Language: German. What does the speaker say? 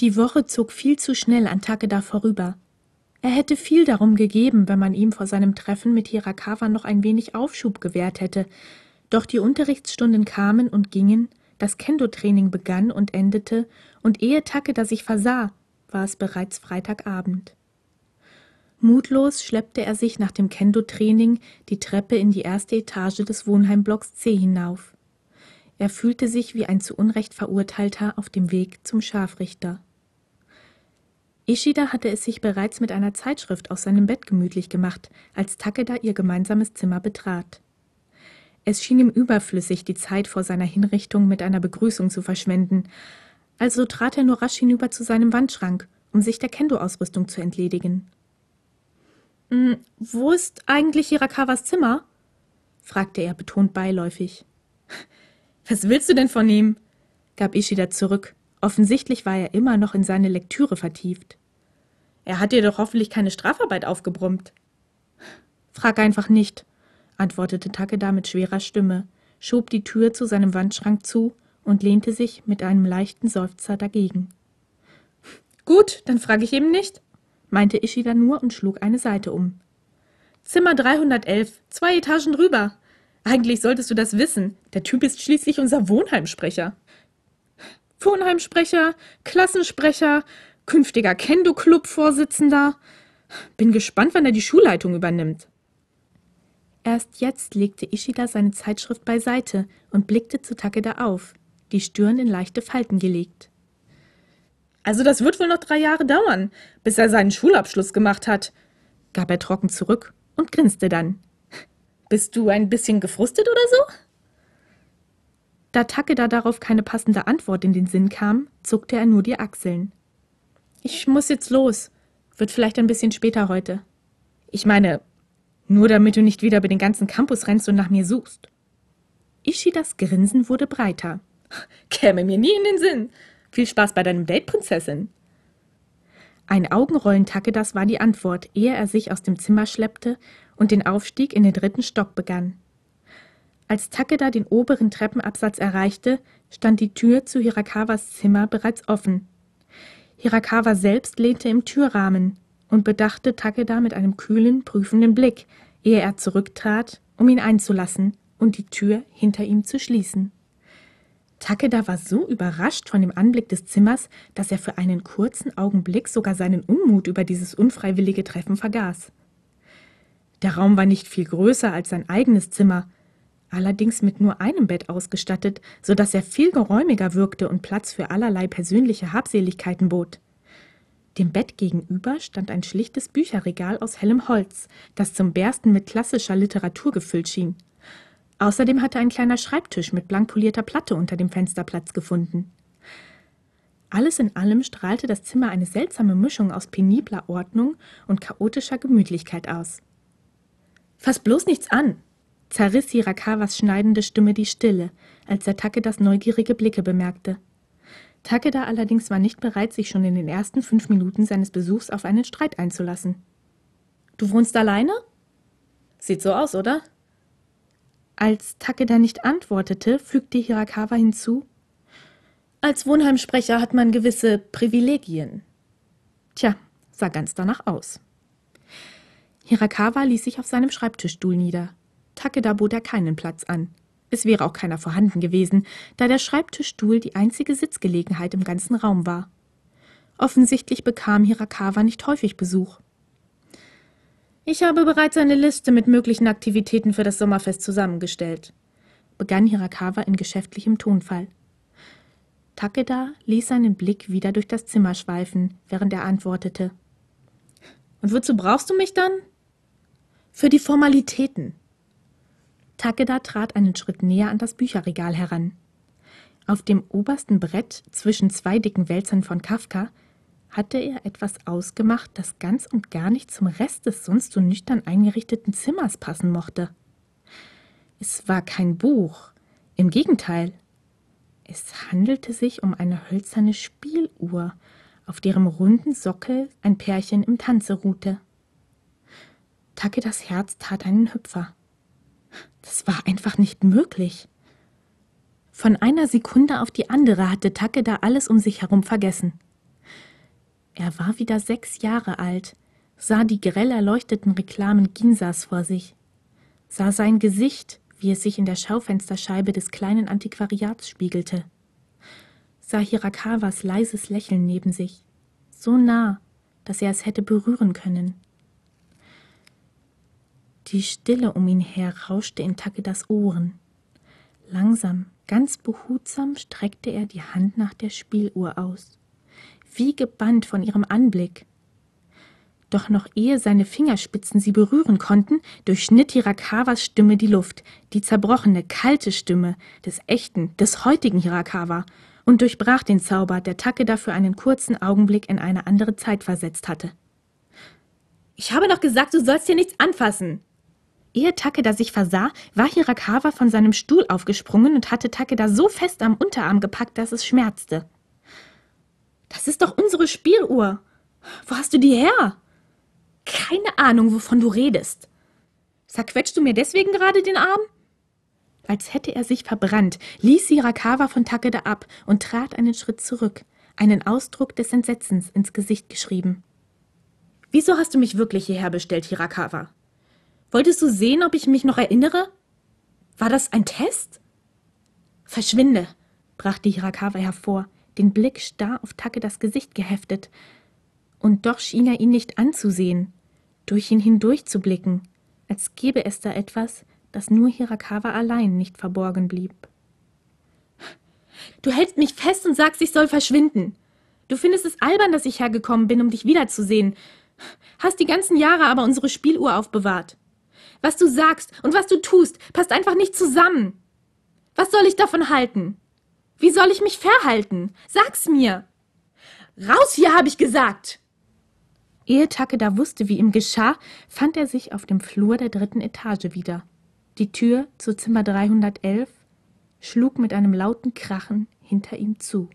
Die Woche zog viel zu schnell an Takeda vorüber. Er hätte viel darum gegeben, wenn man ihm vor seinem Treffen mit Hirakawa noch ein wenig Aufschub gewährt hätte. Doch die Unterrichtsstunden kamen und gingen, das Kendo-Training begann und endete, und ehe Takeda sich versah, war es bereits Freitagabend. Mutlos schleppte er sich nach dem Kendo-Training die Treppe in die erste Etage des Wohnheimblocks C hinauf. Er fühlte sich wie ein zu Unrecht Verurteilter auf dem Weg zum Scharfrichter. Ishida hatte es sich bereits mit einer Zeitschrift aus seinem Bett gemütlich gemacht, als Takeda ihr gemeinsames Zimmer betrat. Es schien ihm überflüssig, die Zeit vor seiner Hinrichtung mit einer Begrüßung zu verschwenden, also trat er nur rasch hinüber zu seinem Wandschrank, um sich der Kendo-Ausrüstung zu entledigen. Hm, wo ist eigentlich Hirakawas Zimmer? fragte er betont beiläufig. Was willst du denn von ihm? gab Ishida zurück. Offensichtlich war er immer noch in seine Lektüre vertieft. Er hat dir doch hoffentlich keine Strafarbeit aufgebrummt. Frag einfach nicht, antwortete Takeda mit schwerer Stimme, schob die Tür zu seinem Wandschrank zu und lehnte sich mit einem leichten Seufzer dagegen. Gut, dann frage ich eben nicht, meinte Ishida nur und schlug eine Seite um. Zimmer 311, zwei Etagen drüber. Eigentlich solltest du das wissen. Der Typ ist schließlich unser Wohnheimsprecher. Wohnheimsprecher, Klassensprecher, künftiger Kendo-Club-Vorsitzender. Bin gespannt, wann er die Schulleitung übernimmt. Erst jetzt legte Ishida seine Zeitschrift beiseite und blickte zu Takeda auf, die Stirn in leichte Falten gelegt. Also das wird wohl noch drei Jahre dauern, bis er seinen Schulabschluss gemacht hat, gab er trocken zurück und grinste dann. Bist du ein bisschen gefrustet oder so? Da Takeda darauf keine passende Antwort in den Sinn kam, zuckte er nur die Achseln. Ich muss jetzt los. Wird vielleicht ein bisschen später heute. Ich meine, nur damit du nicht wieder über den ganzen Campus rennst und nach mir suchst. Ishidas Grinsen wurde breiter. Käme mir nie in den Sinn. Viel Spaß bei deinem Date, Prinzessin. Ein Augenrollen Takedas war die Antwort, ehe er sich aus dem Zimmer schleppte und den Aufstieg in den dritten Stock begann. Als Takeda den oberen Treppenabsatz erreichte, stand die Tür zu Hirakawas Zimmer bereits offen. Hirakawa selbst lehnte im Türrahmen und bedachte Takeda mit einem kühlen, prüfenden Blick, ehe er zurücktrat, um ihn einzulassen und die Tür hinter ihm zu schließen. Takeda war so überrascht von dem Anblick des Zimmers, dass er für einen kurzen Augenblick sogar seinen Unmut über dieses unfreiwillige Treffen vergaß. Der Raum war nicht viel größer als sein eigenes Zimmer, allerdings mit nur einem Bett ausgestattet, so dass er viel geräumiger wirkte und Platz für allerlei persönliche Habseligkeiten bot. Dem Bett gegenüber stand ein schlichtes Bücherregal aus hellem Holz, das zum Bersten mit klassischer Literatur gefüllt schien. Außerdem hatte ein kleiner Schreibtisch mit blank polierter Platte unter dem Fenster Platz gefunden. Alles in allem strahlte das Zimmer eine seltsame Mischung aus penibler Ordnung und chaotischer Gemütlichkeit aus. Fass bloß nichts an, zerriss Hirakawas schneidende Stimme die Stille, als der Takedas neugierige Blicke bemerkte. Takeda allerdings war nicht bereit, sich schon in den ersten fünf Minuten seines Besuchs auf einen Streit einzulassen. Du wohnst alleine? Sieht so aus, oder? Als Takeda nicht antwortete, fügte Hirakawa hinzu Als Wohnheimsprecher hat man gewisse Privilegien. Tja, sah ganz danach aus. Hirakawa ließ sich auf seinem Schreibtischstuhl nieder. Takeda bot er keinen Platz an. Es wäre auch keiner vorhanden gewesen, da der Schreibtischstuhl die einzige Sitzgelegenheit im ganzen Raum war. Offensichtlich bekam Hirakawa nicht häufig Besuch. Ich habe bereits eine Liste mit möglichen Aktivitäten für das Sommerfest zusammengestellt, begann Hirakawa in geschäftlichem Tonfall. Takeda ließ seinen Blick wieder durch das Zimmer schweifen, während er antwortete. Und wozu brauchst du mich dann? Für die Formalitäten. Takeda trat einen Schritt näher an das Bücherregal heran. Auf dem obersten Brett zwischen zwei dicken Wälzern von Kafka hatte er etwas ausgemacht, das ganz und gar nicht zum Rest des sonst so nüchtern eingerichteten Zimmers passen mochte. Es war kein Buch, im Gegenteil. Es handelte sich um eine hölzerne Spieluhr, auf deren runden Sockel ein Pärchen im Tanze ruhte. Takedas Herz tat einen Hüpfer. Das war einfach nicht möglich. Von einer Sekunde auf die andere hatte Takeda alles um sich herum vergessen. Er war wieder sechs Jahre alt, sah die grell erleuchteten Reklamen Ginsas vor sich, sah sein Gesicht, wie es sich in der Schaufensterscheibe des kleinen Antiquariats spiegelte, sah Hirakawas leises Lächeln neben sich, so nah, dass er es hätte berühren können. Die Stille um ihn her rauschte in Takedas Ohren. Langsam, ganz behutsam streckte er die Hand nach der Spieluhr aus, wie gebannt von ihrem Anblick. Doch noch ehe seine Fingerspitzen sie berühren konnten, durchschnitt Hirakawas Stimme die Luft, die zerbrochene, kalte Stimme des echten, des heutigen Hirakawa, und durchbrach den Zauber, der Takeda für einen kurzen Augenblick in eine andere Zeit versetzt hatte. Ich habe doch gesagt, du sollst hier nichts anfassen. Ehe Takeda sich versah, war Hirakawa von seinem Stuhl aufgesprungen und hatte Takeda so fest am Unterarm gepackt, dass es schmerzte. Das ist doch unsere Spieluhr. Wo hast du die her? Keine Ahnung, wovon du redest. Zerquetschst du mir deswegen gerade den Arm? Als hätte er sich verbrannt, ließ Hirakawa von Takeda ab und trat einen Schritt zurück, einen Ausdruck des Entsetzens ins Gesicht geschrieben. Wieso hast du mich wirklich hierher bestellt, Hirakawa? Wolltest du sehen, ob ich mich noch erinnere? War das ein Test? Verschwinde, brachte Hirakawa hervor, den Blick starr auf Takedas Gesicht geheftet. Und doch schien er ihn nicht anzusehen, durch ihn hindurch zu blicken, als gäbe es da etwas, dass nur Hirakawa allein nicht verborgen blieb. Du hältst mich fest und sagst, ich soll verschwinden. Du findest es albern, dass ich hergekommen bin, um dich wiederzusehen. Hast die ganzen Jahre aber unsere Spieluhr aufbewahrt. Was du sagst und was du tust, passt einfach nicht zusammen. Was soll ich davon halten? Wie soll ich mich verhalten? Sag's mir. Raus hier, habe ich gesagt. Ehe Takeda wusste, wie ihm geschah, fand er sich auf dem Flur der dritten Etage wieder. Die Tür zu Zimmer 311 schlug mit einem lauten Krachen hinter ihm zu.